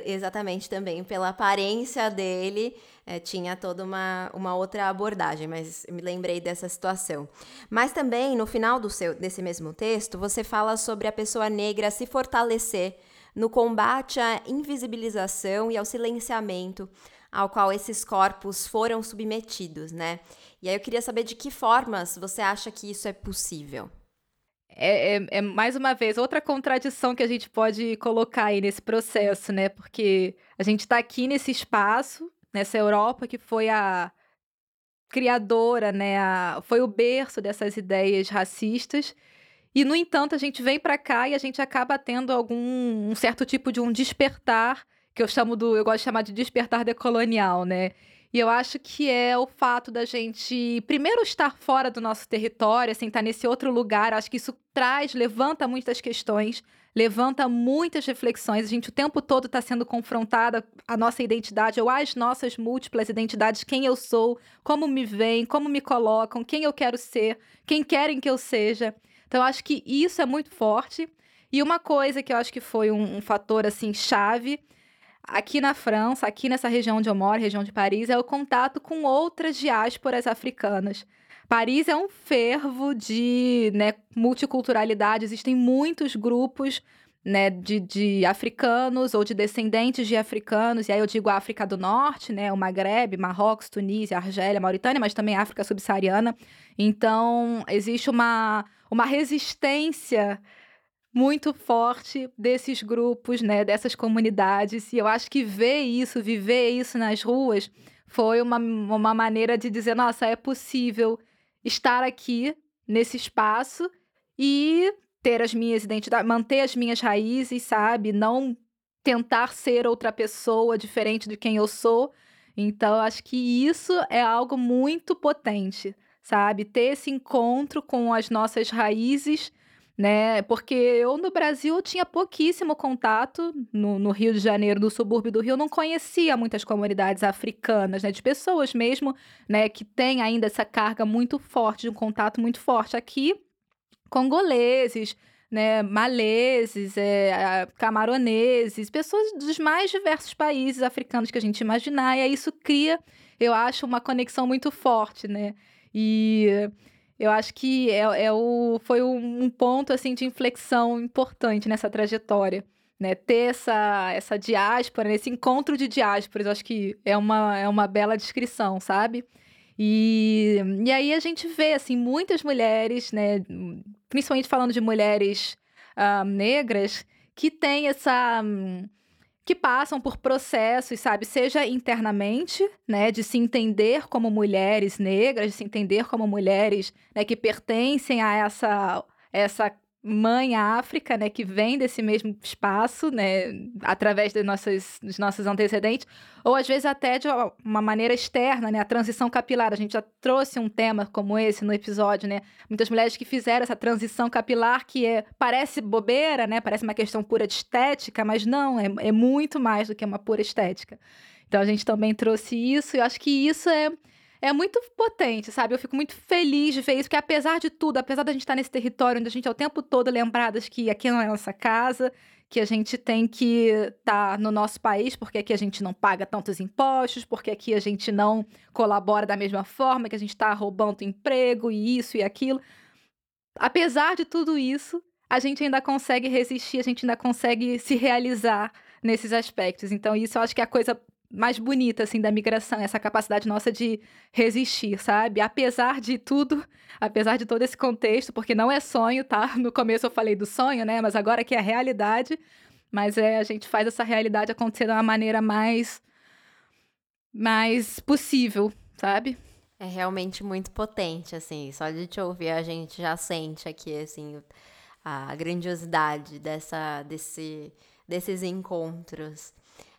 Exatamente também pela aparência dele, é, tinha toda uma, uma outra abordagem, mas me lembrei dessa situação. Mas também, no final do seu, desse mesmo texto, você fala sobre a pessoa negra se fortalecer no combate à invisibilização e ao silenciamento ao qual esses corpos foram submetidos, né? E aí eu queria saber de que formas você acha que isso é possível. É, é, é, mais uma vez outra contradição que a gente pode colocar aí nesse processo, né? Porque a gente está aqui nesse espaço, nessa Europa que foi a criadora, né? A, foi o berço dessas ideias racistas. E no entanto a gente vem para cá e a gente acaba tendo algum um certo tipo de um despertar que eu chamo do, eu gosto de chamar de despertar decolonial, né? E eu acho que é o fato da gente, primeiro, estar fora do nosso território, assim, estar nesse outro lugar. Acho que isso traz, levanta muitas questões, levanta muitas reflexões. A gente o tempo todo está sendo confrontada a nossa identidade ou as nossas múltiplas identidades, quem eu sou, como me veem, como me colocam, quem eu quero ser, quem querem que eu seja. Então, acho que isso é muito forte. E uma coisa que eu acho que foi um, um fator assim chave aqui na França, aqui nessa região onde eu moro, região de Paris, é o contato com outras diásporas africanas. Paris é um fervo de né, multiculturalidade, existem muitos grupos né, de, de, africanos ou de descendentes de africanos, e aí eu digo África do Norte, né, o Maghreb, Marrocos, Tunísia, Argélia, Mauritânia, mas também África subsaariana. Então, existe uma, uma resistência muito forte desses grupos, né, dessas comunidades. E eu acho que ver isso, viver isso nas ruas, foi uma, uma maneira de dizer: nossa, é possível estar aqui nesse espaço e ter as minhas identidades, manter as minhas raízes, sabe? Não tentar ser outra pessoa diferente de quem eu sou. Então, acho que isso é algo muito potente, sabe? Ter esse encontro com as nossas raízes né? Porque eu no Brasil tinha pouquíssimo contato no, no, Rio de Janeiro, no subúrbio do Rio, não conhecia muitas comunidades africanas, né? De pessoas mesmo, né? Que tem ainda essa carga muito forte, de um contato muito forte aqui, congoleses, né? Maleses, é, camaroneses, pessoas dos mais diversos países africanos que a gente imaginar, e aí isso cria, eu acho, uma conexão muito forte, né? E eu acho que é, é o, foi um, ponto assim de inflexão importante nessa trajetória. Né, ter essa, essa diáspora, esse encontro de diásporas, eu acho que é uma, é uma bela descrição, sabe? E, e aí a gente vê, assim, muitas mulheres, né, principalmente falando de mulheres uh, negras, que têm essa, que passam por processos, sabe, seja internamente, né, de se entender como mulheres negras, de se entender como mulheres, né, que pertencem a essa essa mãe África, né, que vem desse mesmo espaço, né, através de nossas, dos nossos antecedentes, ou às vezes até de uma maneira externa, né, a transição capilar. A gente já trouxe um tema como esse no episódio, né, muitas mulheres que fizeram essa transição capilar que é, parece bobeira, né, parece uma questão pura de estética, mas não, é, é muito mais do que uma pura estética. Então a gente também trouxe isso, e eu acho que isso é é muito potente, sabe? Eu fico muito feliz de ver isso, porque apesar de tudo, apesar da gente estar nesse território onde a gente é o tempo todo lembradas que aqui não é nossa casa, que a gente tem que estar tá no nosso país, porque aqui a gente não paga tantos impostos, porque aqui a gente não colabora da mesma forma, que a gente está roubando emprego e isso e aquilo. Apesar de tudo isso, a gente ainda consegue resistir, a gente ainda consegue se realizar nesses aspectos. Então, isso eu acho que é a coisa mais bonita, assim, da migração, essa capacidade nossa de resistir, sabe? Apesar de tudo, apesar de todo esse contexto, porque não é sonho, tá? (laughs) No começo eu falei do sonho, né? Mas agora que é a realidade, mas é, a gente faz essa realidade acontecer de uma maneira mais, mais possível, sabe? É realmente muito potente, assim, só de te ouvir a gente já sente aqui, assim, a grandiosidade dessa, desse, desses encontros.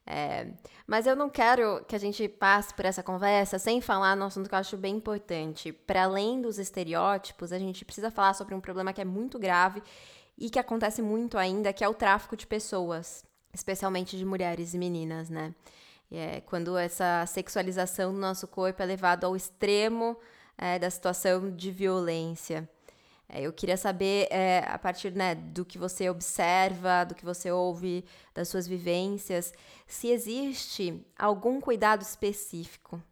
É, mas eu não quero que a gente passe por essa conversa sem falar no assunto que eu acho bem importante. Para além dos estereótipos, a gente precisa falar sobre um problema que é muito grave e que acontece muito ainda, que é o tráfico de pessoas, especialmente de mulheres e meninas, né? É, quando essa sexualização do nosso corpo é levado ao extremo é, da situação de violência. É, eu queria saber, é, a partir né, do que você observa, do que você ouve, das suas vivências, se existe algum cuidado específico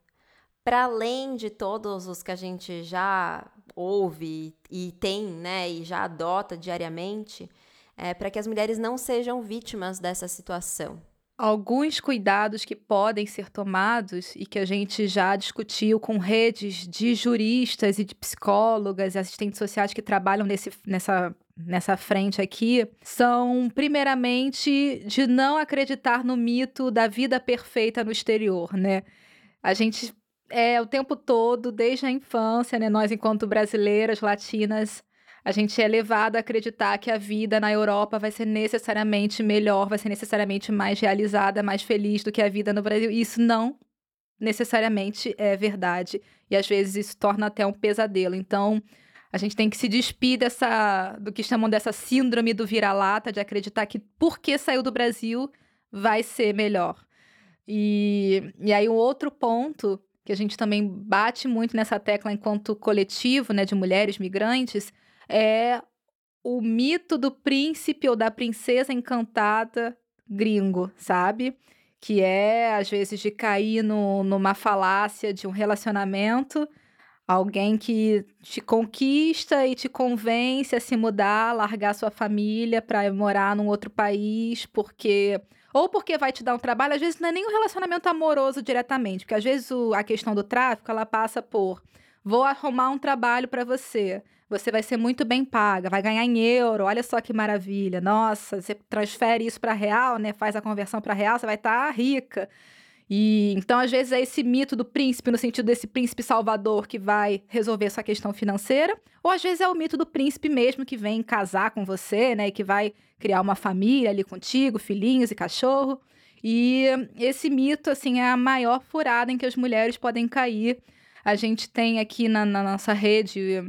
para além de todos os que a gente já ouve e tem, né, e já adota diariamente, é, para que as mulheres não sejam vítimas dessa situação alguns cuidados que podem ser tomados e que a gente já discutiu com redes de juristas e de psicólogas e assistentes sociais que trabalham nesse, nessa, nessa frente aqui são, primeiramente, de não acreditar no mito da vida perfeita no exterior, né? A gente é o tempo todo, desde a infância, né? Nós, enquanto brasileiras, latinas, a gente é levado a acreditar que a vida na Europa vai ser necessariamente melhor, vai ser necessariamente mais realizada, mais feliz do que a vida no Brasil. E isso não necessariamente é verdade. E às vezes isso torna até um pesadelo. Então, a gente tem que se despir dessa, do que chamam dessa síndrome do vira-lata, de acreditar que porque saiu do Brasil vai ser melhor. E, e aí, um outro ponto que a gente também bate muito nessa tecla enquanto coletivo, né, de mulheres migrantes, é o mito do príncipe ou da princesa encantada gringo, sabe? Que é, às vezes, de cair no, numa falácia de um relacionamento, alguém que te conquista e te convence a se mudar, largar sua família para morar num outro país, porque. Ou porque vai te dar um trabalho, às vezes não é nem um relacionamento amoroso diretamente, porque às vezes o, a questão do tráfico ela passa por vou arrumar um trabalho para você você vai ser muito bem paga, vai ganhar em euro, olha só que maravilha. Nossa, você transfere isso para real, né? Faz a conversão para real, você vai estar tá rica. E então, às vezes, é esse mito do príncipe, no sentido desse príncipe salvador que vai resolver sua questão financeira, ou às vezes é o mito do príncipe mesmo que vem casar com você, né? E que vai criar uma família ali contigo, filhinhos e cachorro. E esse mito, assim, é a maior furada em que as mulheres podem cair. A gente tem aqui na, na nossa rede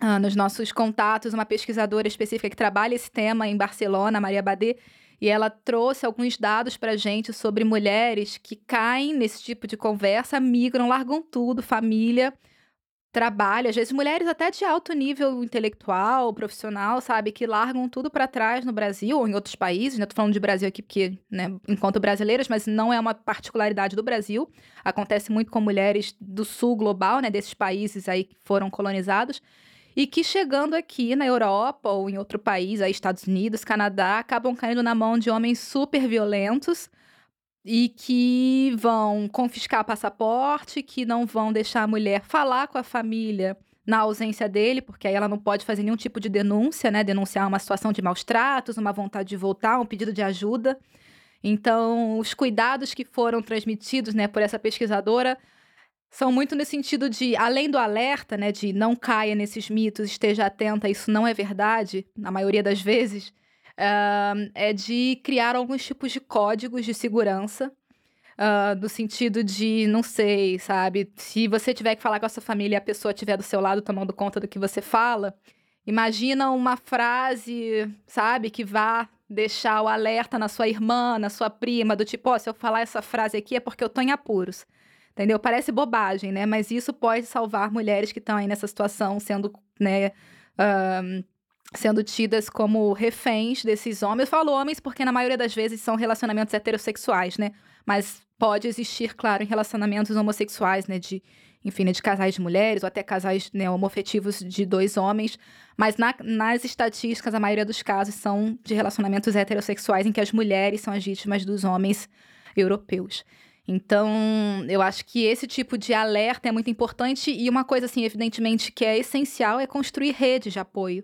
ah, nos nossos contatos uma pesquisadora específica que trabalha esse tema em Barcelona, Maria Badê, e ela trouxe alguns dados para gente sobre mulheres que caem nesse tipo de conversa, migram, largam tudo, família, trabalho, às vezes mulheres até de alto nível intelectual, profissional, sabe, que largam tudo para trás no Brasil ou em outros países, né? Tô falando de Brasil aqui porque, né, enquanto brasileiras, mas não é uma particularidade do Brasil. Acontece muito com mulheres do sul global, né, desses países aí que foram colonizados e que chegando aqui na Europa ou em outro país, aí Estados Unidos, Canadá, acabam caindo na mão de homens super violentos e que vão confiscar passaporte, que não vão deixar a mulher falar com a família na ausência dele, porque aí ela não pode fazer nenhum tipo de denúncia, né? Denunciar uma situação de maus tratos, uma vontade de voltar, um pedido de ajuda. Então, os cuidados que foram transmitidos né, por essa pesquisadora são muito no sentido de, além do alerta, né, de não caia nesses mitos, esteja atenta, isso não é verdade, na maioria das vezes, uh, é de criar alguns tipos de códigos de segurança, uh, no sentido de, não sei, sabe, se você tiver que falar com a sua família e a pessoa estiver do seu lado tomando conta do que você fala, imagina uma frase, sabe, que vá deixar o alerta na sua irmã, na sua prima, do tipo, ó, oh, se eu falar essa frase aqui é porque eu tô em apuros. Entendeu? Parece bobagem, né? Mas isso pode salvar mulheres que estão aí nessa situação, sendo, né, uh, sendo tidas como reféns desses homens. Eu falo homens porque na maioria das vezes são relacionamentos heterossexuais, né? Mas pode existir, claro, em relacionamentos homossexuais, né? De, enfim, né, de casais de mulheres ou até casais né, homofetivos de dois homens. Mas na, nas estatísticas, a maioria dos casos são de relacionamentos heterossexuais em que as mulheres são as vítimas dos homens europeus. Então, eu acho que esse tipo de alerta é muito importante e uma coisa assim, evidentemente, que é essencial é construir redes de apoio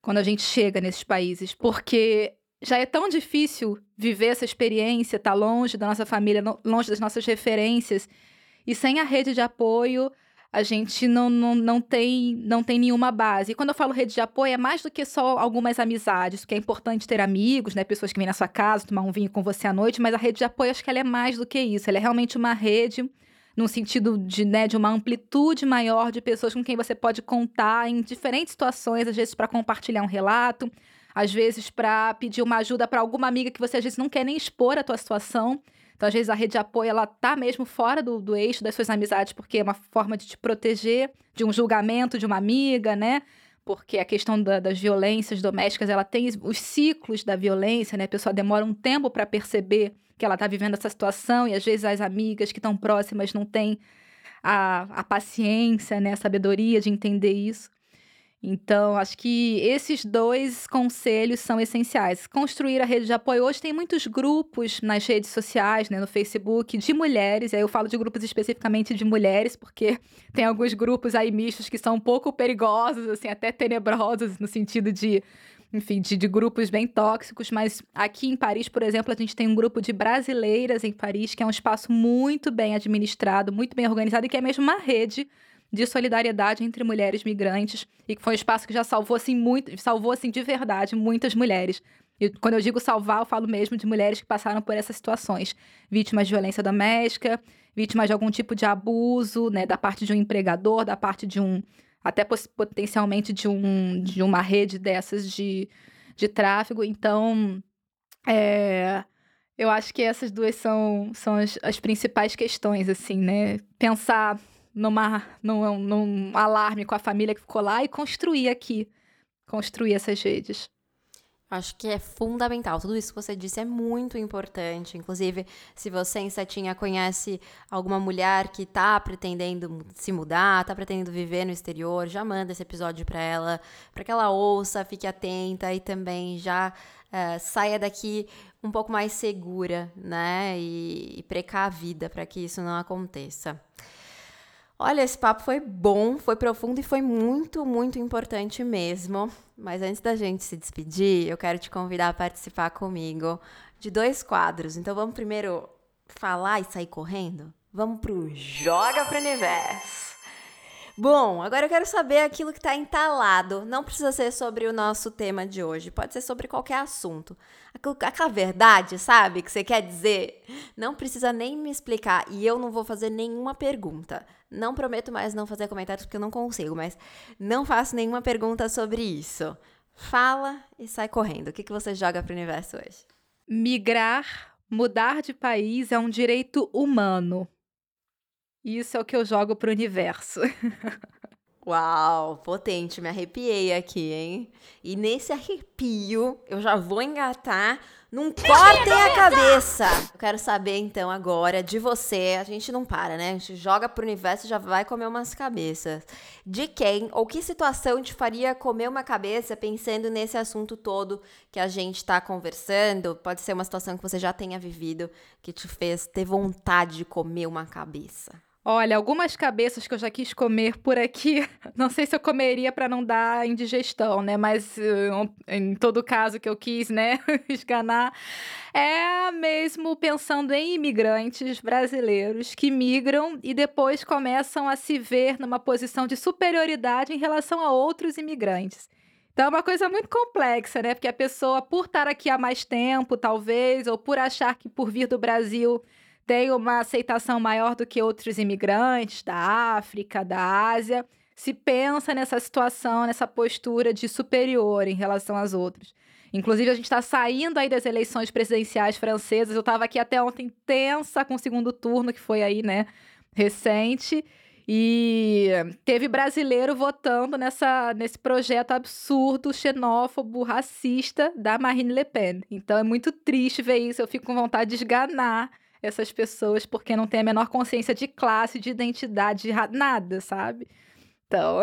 quando a gente chega nesses países, porque já é tão difícil viver essa experiência, estar tá longe da nossa família, longe das nossas referências, e sem a rede de apoio, a gente não, não, não, tem, não tem nenhuma base. E quando eu falo rede de apoio, é mais do que só algumas amizades, porque é importante ter amigos, né? Pessoas que vêm na sua casa, tomar um vinho com você à noite, mas a rede de apoio, acho que ela é mais do que isso. Ela é realmente uma rede num sentido de, né, de uma amplitude maior de pessoas com quem você pode contar em diferentes situações, às vezes para compartilhar um relato, às vezes para pedir uma ajuda para alguma amiga que você às vezes não quer nem expor a tua situação. Então, às vezes, a rede de apoio, ela tá mesmo fora do, do eixo das suas amizades, porque é uma forma de te proteger de um julgamento de uma amiga, né? Porque a questão da, das violências domésticas, ela tem os ciclos da violência, né? A pessoa demora um tempo para perceber que ela tá vivendo essa situação, e às vezes as amigas que estão próximas não têm a, a paciência, né? A sabedoria de entender isso. Então, acho que esses dois conselhos são essenciais. Construir a rede de apoio. Hoje tem muitos grupos nas redes sociais, né, no Facebook, de mulheres. Aí eu falo de grupos especificamente de mulheres, porque (laughs) tem alguns grupos aí mistos que são um pouco perigosos, assim, até tenebrosos, no sentido de, enfim, de, de grupos bem tóxicos. Mas aqui em Paris, por exemplo, a gente tem um grupo de brasileiras em Paris, que é um espaço muito bem administrado, muito bem organizado e que é mesmo uma rede de solidariedade entre mulheres migrantes e que foi um espaço que já salvou assim muito, salvou assim de verdade muitas mulheres. E quando eu digo salvar, eu falo mesmo de mulheres que passaram por essas situações, vítimas de violência doméstica, vítimas de algum tipo de abuso, né, da parte de um empregador, da parte de um até potencialmente de um de uma rede dessas de, de tráfego. Então, é, eu acho que essas duas são, são as, as principais questões, assim, né? Pensar numa, num, num alarme com a família que ficou lá e construir aqui, construir essas redes. Acho que é fundamental. Tudo isso que você disse é muito importante. Inclusive, se você em Setinha conhece alguma mulher que está pretendendo se mudar, está pretendendo viver no exterior, já manda esse episódio para ela, para que ela ouça, fique atenta e também já uh, saia daqui um pouco mais segura, né? E, e precavida para que isso não aconteça. Olha, esse papo foi bom, foi profundo e foi muito, muito importante mesmo. Mas antes da gente se despedir, eu quero te convidar a participar comigo de dois quadros. Então vamos primeiro falar e sair correndo? Vamos pro Joga pro Universo. Bom, agora eu quero saber aquilo que está entalado. Não precisa ser sobre o nosso tema de hoje, pode ser sobre qualquer assunto. Aquela verdade, sabe, que você quer dizer. Não precisa nem me explicar e eu não vou fazer nenhuma pergunta. Não prometo mais não fazer comentários porque eu não consigo, mas não faço nenhuma pergunta sobre isso. Fala e sai correndo. O que, que você joga para o universo hoje? Migrar, mudar de país é um direito humano. Isso é o que eu jogo pro universo. (laughs) Uau, potente, me arrepiei aqui, hein? E nesse arrepio, eu já vou engatar num cortem a cabeça. Eu quero saber então agora de você. A gente não para, né? A gente joga pro universo e já vai comer umas cabeças. De quem ou que situação te faria comer uma cabeça pensando nesse assunto todo que a gente tá conversando? Pode ser uma situação que você já tenha vivido que te fez ter vontade de comer uma cabeça. Olha, algumas cabeças que eu já quis comer por aqui, (laughs) não sei se eu comeria para não dar indigestão, né? Mas uh, em todo caso que eu quis, né, (laughs) esganar, é mesmo pensando em imigrantes brasileiros que migram e depois começam a se ver numa posição de superioridade em relação a outros imigrantes. Então é uma coisa muito complexa, né? Porque a pessoa, por estar aqui há mais tempo, talvez, ou por achar que por vir do Brasil tem uma aceitação maior do que outros imigrantes da África, da Ásia, se pensa nessa situação, nessa postura de superior em relação às outras. Inclusive, a gente está saindo aí das eleições presidenciais francesas. Eu estava aqui até ontem tensa com o segundo turno, que foi aí, né, recente. E teve brasileiro votando nessa, nesse projeto absurdo, xenófobo, racista da Marine Le Pen. Então é muito triste ver isso. Eu fico com vontade de esganar essas pessoas porque não tem a menor consciência de classe, de identidade, de nada, sabe? Então,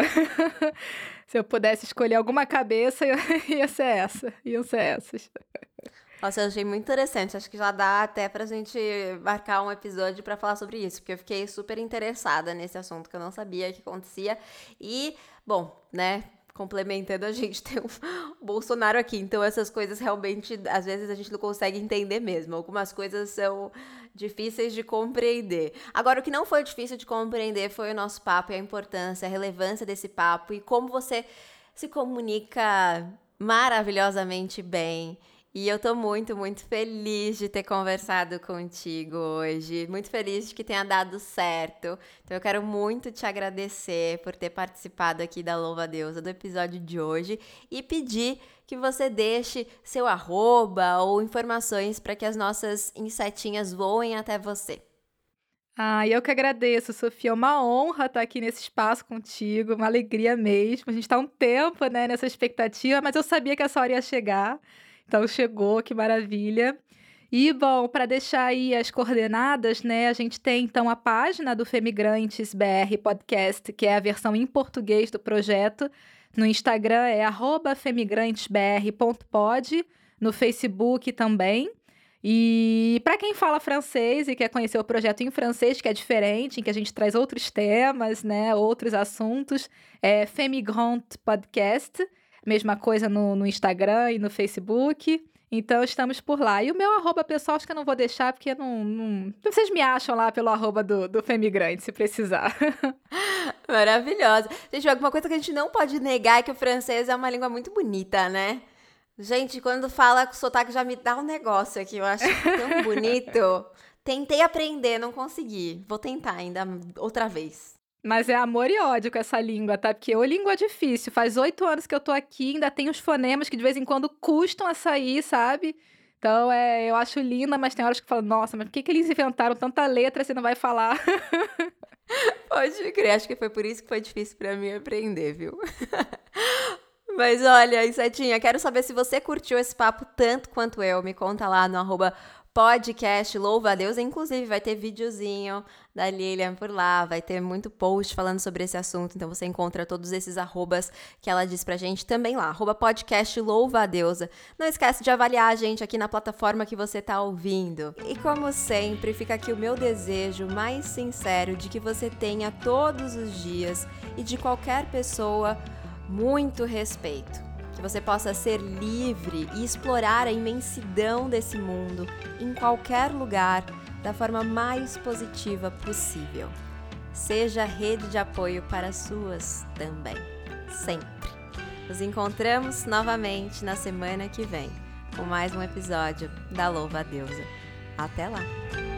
(laughs) se eu pudesse escolher alguma cabeça, (laughs) ia ser essa. Iam ser essas. Nossa, eu achei muito interessante. Acho que já dá até pra gente marcar um episódio para falar sobre isso, porque eu fiquei super interessada nesse assunto que eu não sabia que acontecia. E, bom, né, complementando, a gente (laughs) tem Bolsonaro aqui, então essas coisas realmente, às vezes a gente não consegue entender mesmo. Algumas coisas são difíceis de compreender. Agora, o que não foi difícil de compreender foi o nosso papo e a importância, a relevância desse papo e como você se comunica maravilhosamente bem e eu tô muito, muito feliz de ter conversado contigo hoje. Muito feliz de que tenha dado certo. Então eu quero muito te agradecer por ter participado aqui da Louva Deusa do episódio de hoje e pedir que você deixe seu arroba ou informações para que as nossas insetinhas voem até você. Ah, eu que agradeço, Sofia. É uma honra estar aqui nesse espaço contigo, uma alegria mesmo. A gente está um tempo né, nessa expectativa, mas eu sabia que essa hora ia chegar. Então chegou, que maravilha. E bom, para deixar aí as coordenadas, né, a gente tem então a página do Femigrantes BR Podcast, que é a versão em português do projeto. No Instagram é femigrantesbr.pod, no Facebook também. E para quem fala francês e quer conhecer o projeto em francês, que é diferente, em que a gente traz outros temas, né, outros assuntos, é Femigrant Podcast. Mesma coisa no, no Instagram e no Facebook. Então estamos por lá. E o meu arroba pessoal, acho que eu não vou deixar, porque não, não... vocês me acham lá pelo arroba do, do Femigrante, se precisar. (laughs) Maravilhosa. Gente, alguma coisa que a gente não pode negar é que o francês é uma língua muito bonita, né? Gente, quando fala com sotaque já me dá um negócio aqui, eu acho tão (laughs) bonito. Tentei aprender, não consegui. Vou tentar ainda outra vez. Mas é amor e ódio com essa língua, tá? Porque o língua é difícil. Faz oito anos que eu tô aqui, ainda tem os fonemas que de vez em quando custam a sair, sabe? Então, é, eu acho linda, mas tem horas que falo, nossa, mas por que, que eles inventaram tanta letra se não vai falar? (laughs) Pode crer, acho que foi por isso que foi difícil para mim aprender, viu? (laughs) Mas olha, Insetinha, quero saber se você curtiu esse papo tanto quanto eu. Me conta lá no arroba podcast Louva a Deus. Inclusive, vai ter videozinho da Lilian por lá, vai ter muito post falando sobre esse assunto. Então, você encontra todos esses arrobas que ela diz pra gente também lá. Arroba podcast Louva a Deusa. Não esquece de avaliar a gente aqui na plataforma que você tá ouvindo. E como sempre, fica aqui o meu desejo mais sincero de que você tenha todos os dias e de qualquer pessoa muito respeito que você possa ser livre e explorar a imensidão desse mundo em qualquer lugar da forma mais positiva possível. Seja rede de apoio para suas também, sempre. Nos encontramos novamente na semana que vem com mais um episódio da Louva a Deusa. Até lá!